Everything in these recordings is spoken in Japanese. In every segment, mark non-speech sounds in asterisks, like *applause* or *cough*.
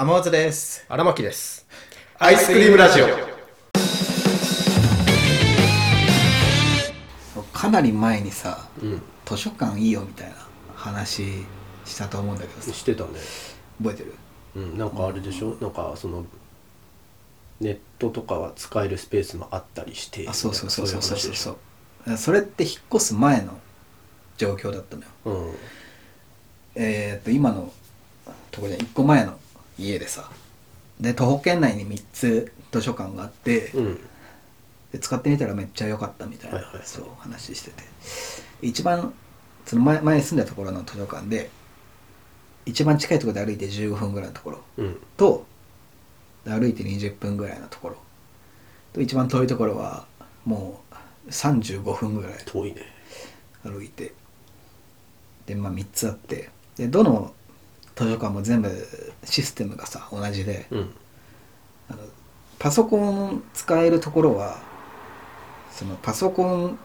天松です。荒牧です。アイスクリームラジオ。かなり前にさうん。図書館いいよみたいな話したと思うんだけどさしてたね。覚えてる？うん。なんかあれでしょ？なんかその、ネットとかは使えるスペースもあったりして。あそうそうそうそうそうそうそそうそれって引っ越す前の状況だったのよういう話でしょ。えー、っと今のところで1個前の家でさで徒歩圏内に3つ図書館があって、うん。うん。で使ってみたらめっちゃ良かったみたいな、はいはいはいそう話してて一番その前前住んだところの図書館で一番近いところで歩いて15分ぐらいのところうん。とで歩いて20分ぐらいのところと一番遠いところはもう35分ぐらい遠いね。歩いてでまあ3つあってでどの図書館も全部システムがさ同じでうん。あのパソコン使えるところはそのパソコン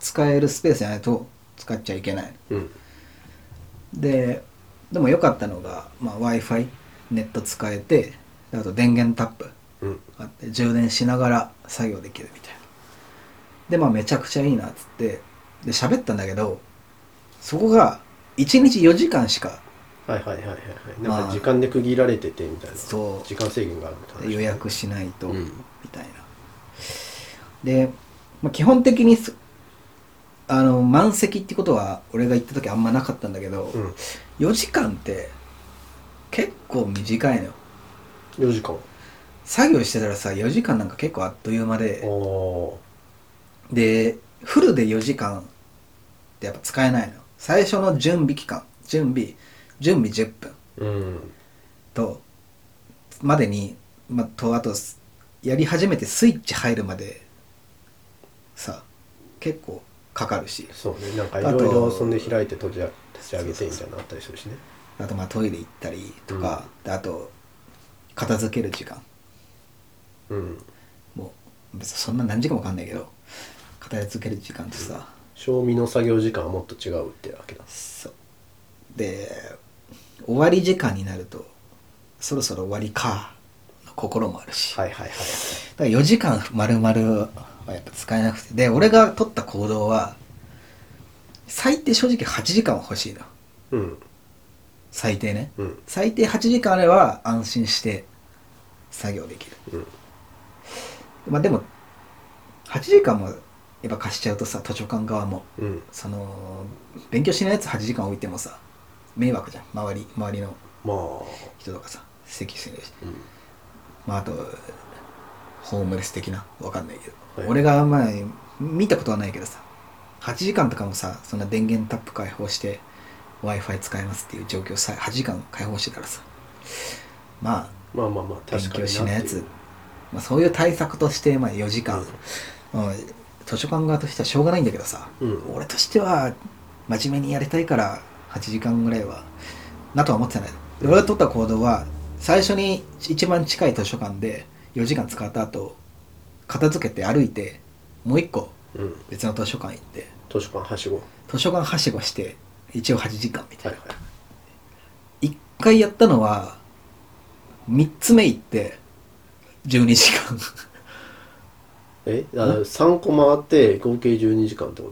使えるスペースじゃないと使っちゃいけないうん。ででも良かったのが、まあ、w i f i ネット使えてであと電源タップうん。あって充電しながら作業できるみたいなでまあめちゃくちゃいいなっつってで喋ったんだけどそこが1日4時間しかはいはいはいはいなんか時間で区切られててみたいな。そう。時間制限があるみたいな。話。予約しないと、うん。みたいな。で、まあ、基本的にそあの満席ってことは俺が行った時あんまなかったんだけど、うん。4時間って結構短いのよ。4時間。作業してたらさ4時間なんか結構あっという間で。おでフルで4時間ってやっぱ使えないの最初の準備期間準備準備10分ー。うん。とまでに、まあ、とあとすやり始めてスイッチ入るまでさ結構かかるしそうね。なんかいあとろいろそんで開いて閉じ立ち上げてみたいなのあったりするしね。あとまあトイレ行ったりとか、であと片付ける時間うん。もう別にそんな何時間もかかんないけど片付ける時間ってさ、賞味の作業時間はもっと違うってわけだ。そうで終わり時間になるとそろそろ終わりかの心もあるし、はいはいはいはい。だから4時間丸々はやっぱ使えなくてで俺が取った行動は最低正直8時間は欲しいのうん。最低ねうん。最低8時間あれば安心して作業できるうん。まあでも8時間もやっぱ貸しちゃうとさ図書館側もうん。その勉強しないやつ8時間置いてもさ迷惑じゃん周り周りのまあ。人とかさ席するし。うん。まああとホームレス的なわかんないけど、はい。俺がまあ見たことはないけどさ8時間とかもさそんな電源タップ開放して w i f i 使えますっていう状況さ8時間開放してたらさまあまあまあまあ、勉強確かにしないやつ。まあ、そういう対策としてまあ4時間、うん。まあ図書館側としてはしょうがないんだけどさ、うん。俺としては真面目にやりたいから8時間ぐらいはなとは思ってたんだよ。で俺が取った行動は最初に一番近い図書館で4時間使った後片付けて歩いてもう一個うん。別の図書館行って図書館はしご。は図書館はしごして一応8時間みたいな、いはい。一回やったのは3つ目行って12時間。え？あ3個回って合計12時間ってこ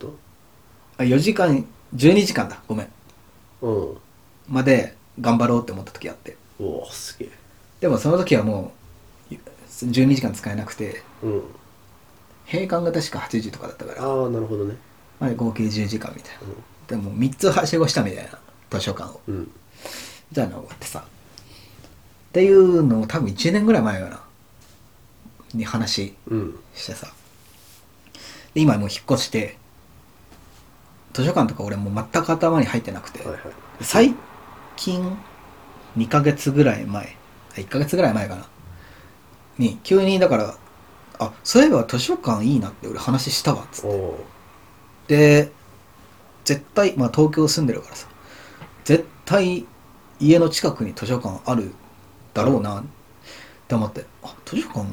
あ4時間12時間だ。ごめんとまで頑張ろうって思った時あってうん。おおすげえ。でもその時はもう12時間使えなくてうん。閉館が確か8時とかだったから、ああ、なるほどね。まあ、合計10時間みたいな、でも3つはしごしたみたいな図書館をうん。みたいなのがあってさっていうのを多分1年ぐらい前かなに話うん。してさで今もう引っ越して図書館とか俺もう全く頭に入ってなくて、はいはい。最近2ヶ月ぐらい前。1ヶ月ぐらい前かな。に急にだからあそういえば図書館いいなって俺話したわっつって。で絶対まあ東京住んでるからさ。絶対家の近くに図書館あるだろうなって思って。あ図書館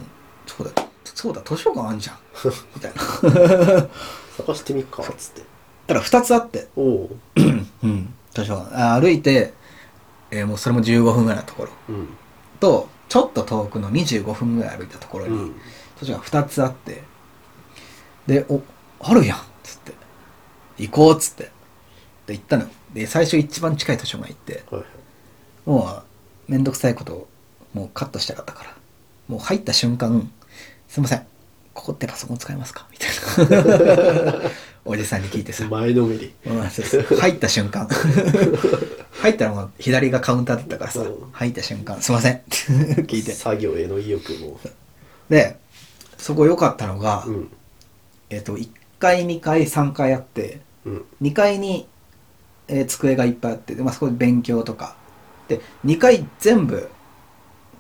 そうだそうだ図書館あんじゃん。*laughs* みたいな。探してみっか、つって。ただ2つあって。おおうん。図書館あ歩いて、えーもうそれも15分ぐらいのところ。うん。とちょっと遠くの25分ぐらい歩いたところに、うん。図書館2つあって。で「おあるやん」っつって「行こう」っつって。で行ったので最初一番近い図書館行って。はいもうめんどくさいことをもうカットしたかったから。もう入った瞬間「すいません。ここってパソコン使えますか?」みたいな *laughs* おじさんに聞いてさ。前のめり。うんそうそう。入った瞬間。*laughs* 入ったらもう左がカウンターだったからさ。うん。入った瞬間「すいません」*laughs* 聞いて。作業への意欲も。でそこ良かったのが、うん。えっ、と1階2階3階あってうん。2階に、えー机がいっぱいあってで、まあ、そこで勉強とか。で2階全部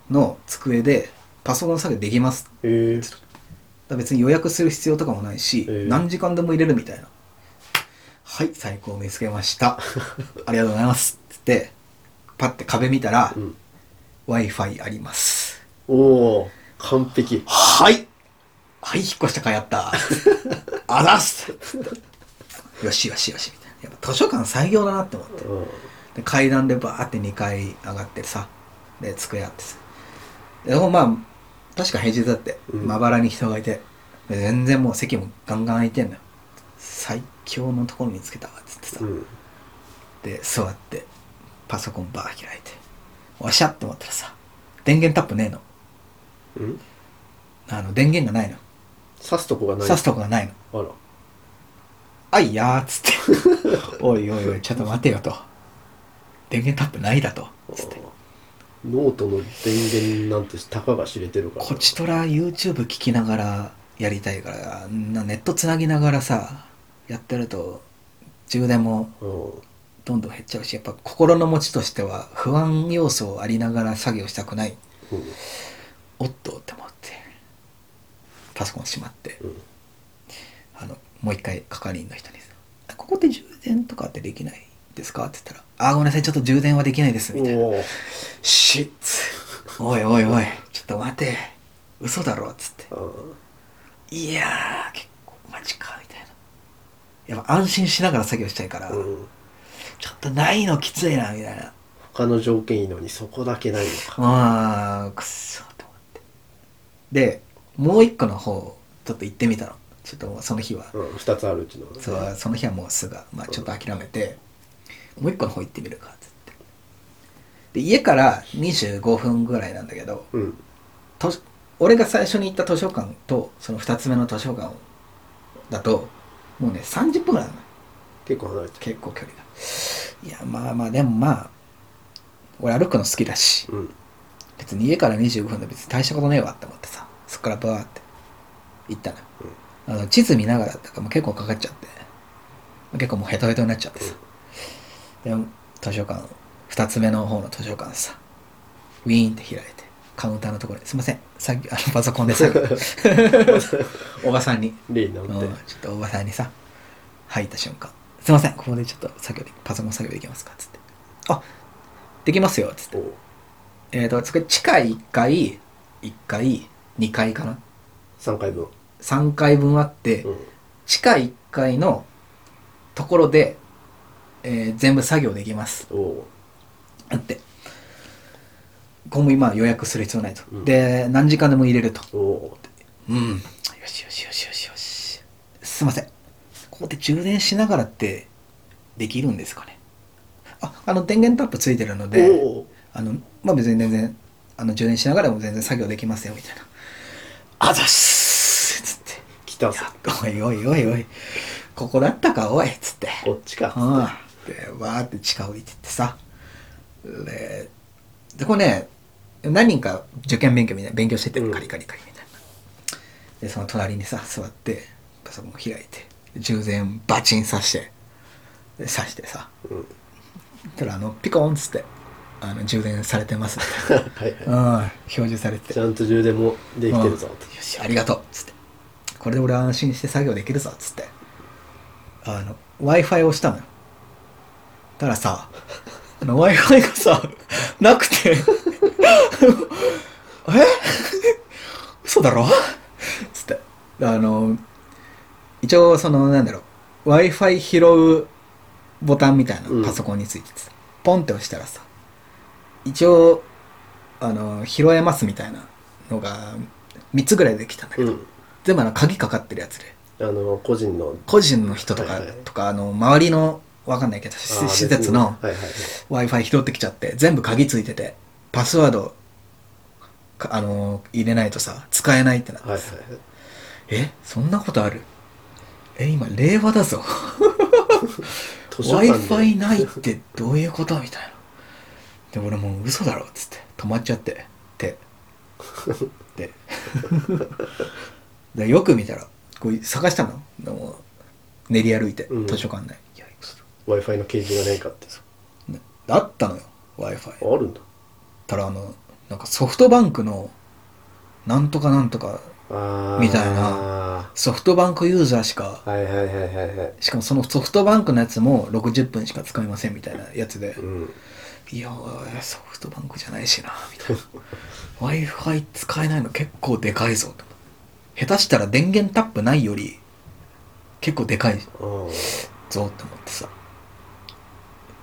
の机でパソコン作業できますへえだから別に予約する必要とかもないし、えー何時間でも入れるみたいな。はい最高見つけました。*laughs* ありがとうございます。っつってパッて壁見たら、うん。W i f i あります。おお完璧。はい。はい引っ越したかいやった。あざっす。よしよしよしみたいな。やっぱ図書館最強だなって思って。うん。で階段でバーって2階上がってさで机あってさ。でもまあ確か平日だってうん。まばらに人がいてで全然もう席もガンガン空いてんのよ。最強のところ見つけたわっつってさ、うん。で座ってパソコンバー開いておっしゃって思ったらさ電源タップねえの。うん。あの電源がないの。刺すとこがない。挿すとこがないの。あら。あいやーっつって。*laughs* おいおいおいちょっと待てよと。電源タップないだと。つってノートの電源なんてたかが知れてるから。こちとら YouTube 聞きながらやりたいからなネットつなぎながらさやってると充電もうんどんどん減っちゃうしやっぱ心の持ちとしては不安要素ありながら作業したくない。うんおっとって思ってパソコンしまってうん。あのもう一回係員の人にさ「ここって充電とかってできない？ですか?」って言ったら「あーごめんなさいちょっと充電はできないです」みたいな。おお「シッツおいおいおいちょっと待て。嘘だろ」っつって。あ「いやー結構マジか」みたいな。やっぱ安心しながら作業したいから、うん。ちょっとないのきついなみたいな。他の条件いいのにそこだけないのか。あーくっそと思って。でもう一個の方ちょっと行ってみたの。ちょっともうその日は。うん2つあるうちのそうその日はもうすぐ、まあ、ちょっと諦めて、もう一個の方行ってみるかっつって。で家から25分ぐらいなんだけどうん。と俺が最初に行った図書館とその2つ目の図書館だともうね30分ぐらいなの。結構離れてる。結構距離が。いやまあまあでもまあ俺歩くの好きだしうん。別に家から25分で別に大したことねえわって思ってさそっからバーって行ったのよ、あの地図見ながらだからもう結構かかっちゃって。結構もうヘトヘトになっちゃってさ、で図書館2つ目の方の図書館さウィーンって開いてカウンターのところに「すいませんさっきあのパソコンで作業 *laughs* おばさんに例にちょっとおばさんにさ入った瞬間「すいませんここでちょっと作業でパソコン作業できますか?」っつって「あできますよ」っつって。えっ、とそれ地下1階1階2階かな？3回分。3階分あって、うん。地下1階のところで、えー全部作業できます。おう。あって。ここも今予約する必要ないと、うん。で何時間でも入れると。おう。うん。よしよしよしよしよし。すいません。ここで充電しながらってできるんですかね？ああの電源タップついてるのであのまあ別に全然あの充電しながらも全然作業できますよみたいな。あざっすつって。来たぞ。おいおいおいおい。ここだったかおいっつって。こっちかうんでわーって地下降りてってさ。ででこれね何人か受験勉強みたいな勉強しててうん。カリカリカリみたいな。でその隣にさ座ってパソコン開いて充電バチン刺してで刺してさ。うん。たらあのピコーンっつってあの充電されてます。みたいはいはい。なうん。表示されて。ちゃんと充電もできてるぞうん。よしありがとうっつって。これで俺安心して作業できるぞっつって。あの w i f i をしたのよたらさ w i f i がさなくて。え？嘘だろ？つって。あの一応そのなんだろう。w i f i 拾うボタンみたいなパソコンについててさ、ポンって押したらさ一応あの拾えますみたいなのが3つぐらいできたんだけど、うん。全部あの鍵かかってるやつで。あの個人の。個人の人とか、はいはい。とかあの周りのわかんないけど施設の別にはいはいはい。W i f i 拾ってきちゃって全部鍵ついててパスワードかあの入れないとさ使えないってなって。はいはいえそんなことある？え今令和だぞ。*laughs* 図 w 書 i 館 f i ないってどういうこと？みたいな。で俺もう嘘だろっつって。止まっちゃって。手。ででよく見たらこう探したの。でも練り歩いて、うん。図書館内。いや嘘だ w i f i の掲示がないかって。ねあったのよ w i f i あるんだ。たらあのなんかソフトバンクのなんとかなんとかみたいなソフトバンクユーザーしかはいはいはいはいはい。しかもそのソフトバンクのやつも60分しか使えませんみたいなやつで、うん。いやソフトバンクじゃないしなみたいな。W i f i 使えないの結構でかいぞと。下手したら電源タップないより結構でかいぞって思ってさ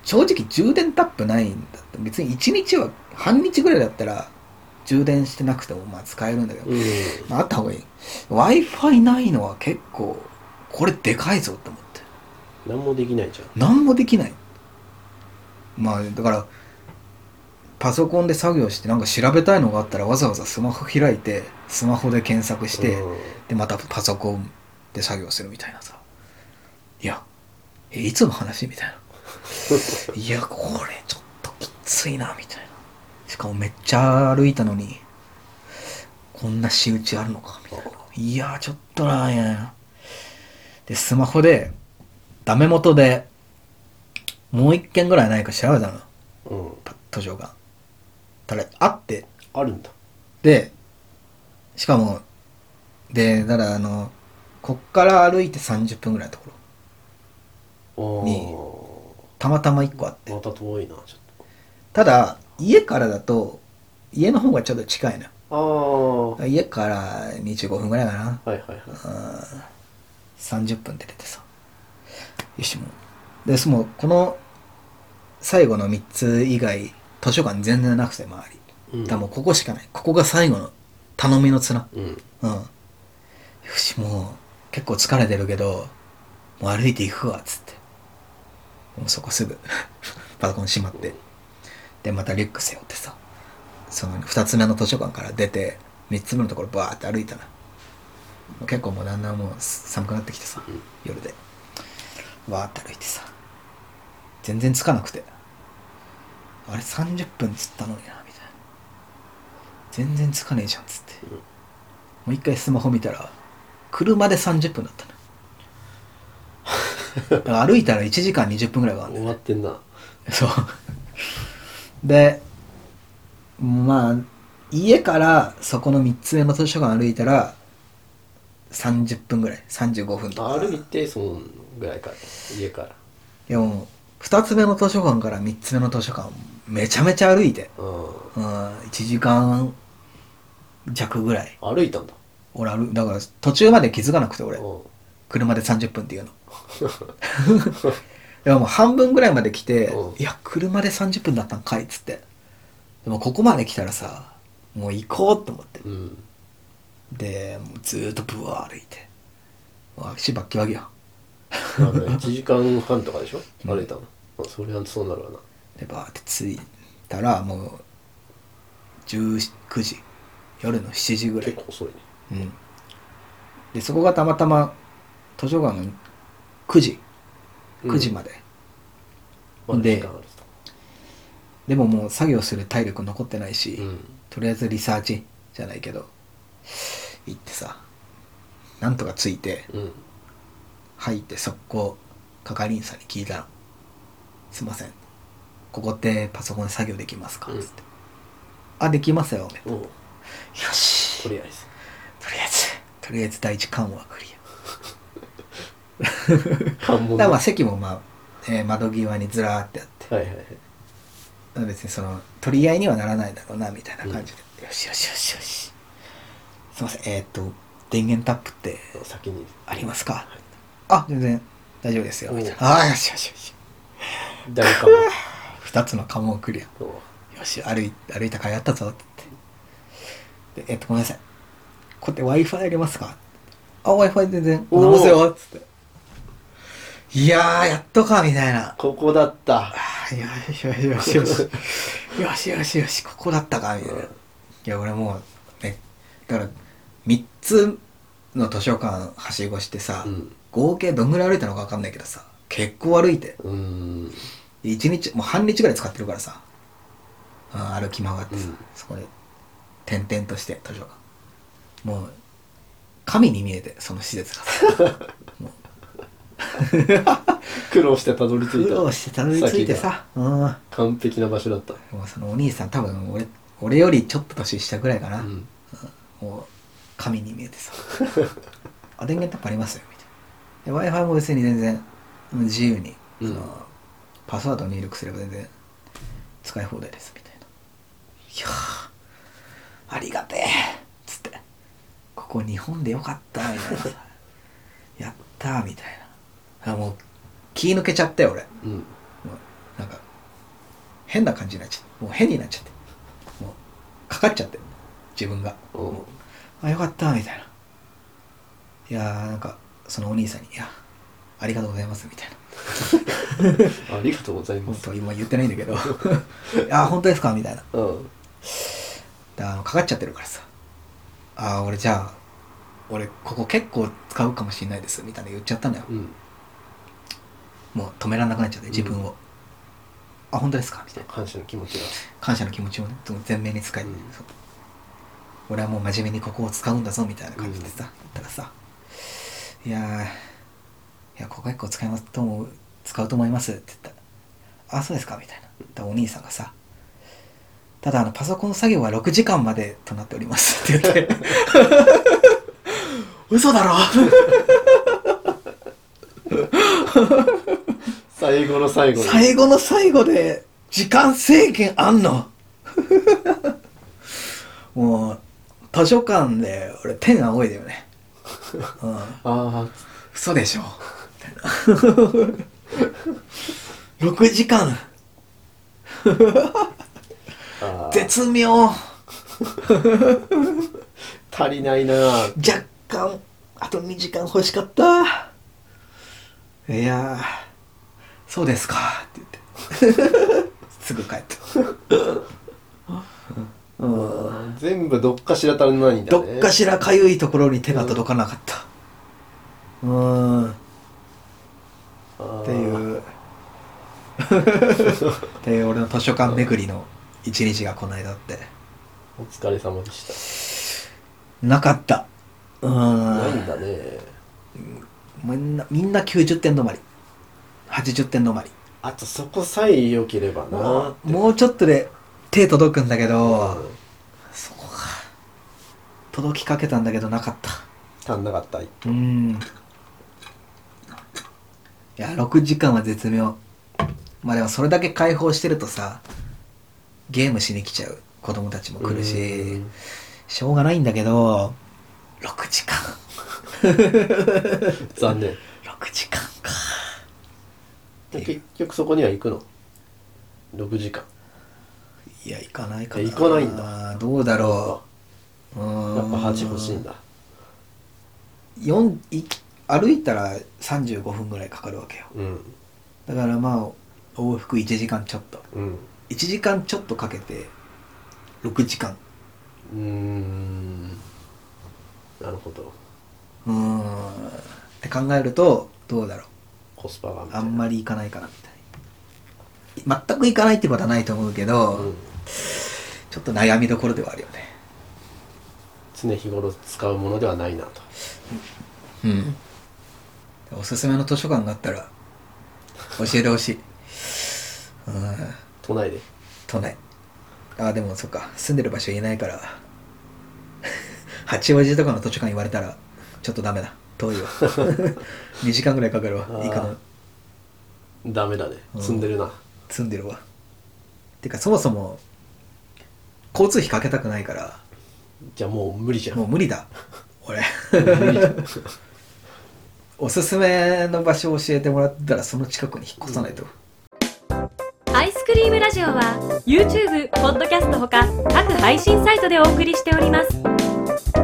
正直充電タップないんだって別に1日は半日ぐらいだったら充電してなくてもまあ使えるんだけど、うん。まあ、あった方がいい。W i f i ないのは結構これでかいぞって思って。何もできないじゃん。何もできない。まあだからパソコンで作業してなんか調べたいのがあったらわざわざスマホ開いてスマホで検索して、うん。でまたパソコンで作業するみたいなさ。いやえいつの話みたいな *laughs* いやこれちょっときついなみたいな。しかもめっちゃ歩いたのにこんな仕打ちあるのかみたいな。いやちょっとなみたいな。でスマホでダメ元でもう一件ぐらいないか調べたの。うん。パ図書館ただあって。あるんだ。でしかもでだからあのこっから歩いて30分ぐらいのところあにたまたま1個あって。また遠いなちょただ家からだと家の方がちょっと近いのよ。っとあ家から25分ぐらいかな。あはいはいはい。30分で出てさ。よしもう。でそのこの最後の3つ以外図書館全然なくて周り。うん。だもうここしかない。ここが最後の頼みの綱。うん。うん。よし、もう、結構疲れてるけど、もう歩いていくわ、つって。もうそこすぐ、*laughs* パソコン閉まって。で、またリュック背負ってさ、その二つ目の図書館から出て、三つ目のところバーって歩いたな。結構もうだんだんもう寒くなってきてさ、うん夜で。バーって歩いてさ、全然つかなくて。あれ30分つったのにな、みたいな。全然つかねえじゃん、つって。うんもう一回スマホ見たら、車で30分だったの。だから歩いたら1時間20分ぐらいはあるんだ終よね。わってんなそう。で、まあ、家からそこの3つ目の図書館歩いたら、30分ぐらい、35分とか。歩いてそのぐらいから家からでも、2つ目の図書館から3つ目の図書館、めちゃめちゃ歩いて、ううん、1時間弱ぐらい。ん歩いたんだ俺歩だから途中まで気づかなくて俺。うん車で30分っていうのでももう半分ぐらいまで来て、うん。いや車で30分だったんかいっつって。でもここまで来たらさもう行こうと思って。うん。でもうずーっとブワー歩いて。うわ足バッキバキや。まあね *laughs* 1時間半とかでしょ？うん。歩いたの。まあそれはそうなるわな。でバーって着いたらもう19時。夜の7時ぐらい。結構遅いね。うん。でそこがたまたま図書館の9時。9時まで、まだででももう作業する体力残ってないし、とうん。とりあえずリサーチじゃないけど行ってさなんとかついてうん。入って速攻係員さんに聞いたら「すいませんここってパソコンで作業できますか?」うん。つって「あできますよ」よし。とりあえず。とりあえず。とりあえず第一関はクリ関門アだからまあ席もまあ、えー窓際にずらーってあって。はいはいはい。別にその取り合いにはならないだろうなみたいな感じで、よしよしよしよし。すいません。えーっと電源タップって先に。ありますか、あ全然大丈夫ですよ。みたいおう。なああよしよしよし。誰かも。*laughs* 2つの関門クリア。よよし歩い歩いた甲斐あったぞって。言ってでえっとごめんなさい。こうやって w i f i ありますか？あ w i f i 全然おーございますよっつっていやーやっとかみたいな。ここだった。よしよしよしよし。よしよしよしここだったかみたいな、いや俺もうねだから3つの図書館はしごしてさ、うん。合計どんぐらい歩いたのか分かんないけどさ結構歩いて。うーん。1日もう半日ぐらい使ってるからさ、うん、歩き回ってさ、うん。そこで転々として図書館。もう神に見えてその施設がさ。*laughs* も *laughs* 苦労してたどりう着いた。苦労してたどり着いてさ。うんも完璧な場所だった。うそのお兄さん多分俺俺よりちょっと年下ぐらいかな、うん。もう神に見えてさ。*laughs* あ電源タップありますよみたいな。w i f i も別に全然うん自由に、うん。パスワードを入力すれば全然使い放題ですみたいな。いやーありがてえっつって。ここ日本でよかったみたいな。さ *laughs* やったーみたいなあもう気抜けちゃったよ俺。うん。なんか変な感じになっちゃって。もう変になっちゃって。もうかかっちゃって。自分が。あよかったみたいな。いやーなんかそのお兄さんに「いやありがとうございます」みたいな。*laughs* ありがとうございます。本当は今言ってないんだけど「*laughs* いや本当ですか?」みたいな。うん。だかかっちゃってるからさ「ああ俺じゃあ俺ここ結構使うかもしれないです」みたいな言っちゃったのよ。うんもう止められなくなっちゃって自分を「あ本当ですか?」みたいな。感謝の気持ちが感謝の気持ちをね前面に使い、うん。俺はもう真面目にここを使うんだぞみたいな感じでさ、言ったらさ「いやーいやここ結構使いますと思う使うと思います」って言った。ら「あそうですか」みたいな。言ったらお兄さんがさ「ただあのパソコン作業は6時間までとなっております」って言って嘘だろ？*laughs* 最後の最後に。最後の最後で時間制限あんの？*laughs* もう図書館で俺天仰いだよね、うん、ああ嘘でしょ？みたいな6時間絶妙。足りないな。若干あと2時間欲しかった。いやーそうですか。って言って。すぐ帰った。*laughs* うん。全部どっかしら足りないんだどねっかしらかゆいところに手が届かなかった。うーん。っっていう。っていう俺の図書館巡りの一日がこの間あって。お疲れ様でしなかった。うたないんだね。みんなみんな90点止まり80点止まり。あとそこさえ良ければなもうちょっとで手届くんだけど、うん。そこが届きかけたんだけどなかった。足んなかった。うーん。いや6時間は絶妙。まあでもそれだけ解放してるとさゲームしに来ちゃう。子供たちも来るしうん。しょうがないんだけど6時間。*laughs* 残念。6時間か結局そこには行くの？6時間。いや行かないかな。え行かないんだ。どうだろう。やっぱ8欲しいんだ。4い歩いたら35分ぐらいかかるわけよ。うん。だからまあ往復1時間ちょっと。うん。1時間ちょっとかけて6時間。うーん。なるほど。うーん。って考えるとどうだろうコスパがあんまり行かないかなみたいな。全く行かないってことはないと思うけど、うん。ちょっと悩みどころではあるよね。常日頃使うものではないなと。うん。おすすめの図書館があったら教えてほしい。うん。都内で？都内。あでもそっか。住んでる場所言えないから。八王子とかの図書館言われたらちょっとダメだ遠いわ2 *laughs* 時間ぐらいかかるわ。あー。行くのダメだね。うん。積んでるな。住んでるわ。てかそもそも交通費かけたくないから。じゃあもう無理じゃん。もう無理だ。俺。無理じゃん。*laughs* おすすめの場所を教えてもらったらその近くに引っ越さないと、アイスクリームラジオは YouTube、ポッドキャストほか各配信サイトでお送りしております